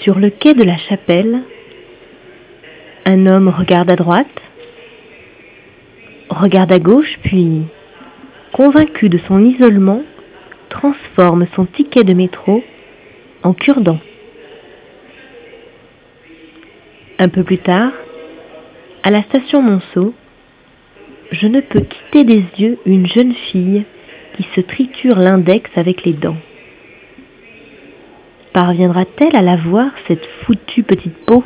Sur le quai de la chapelle, un homme regarde à droite, regarde à gauche, puis, convaincu de son isolement, transforme son ticket de métro en cure-dent. Un peu plus tard, à la station Monceau, je ne peux quitter des yeux une jeune fille qui se triture l'index avec les dents. Parviendra-t-elle à la voir, cette foutue petite peau?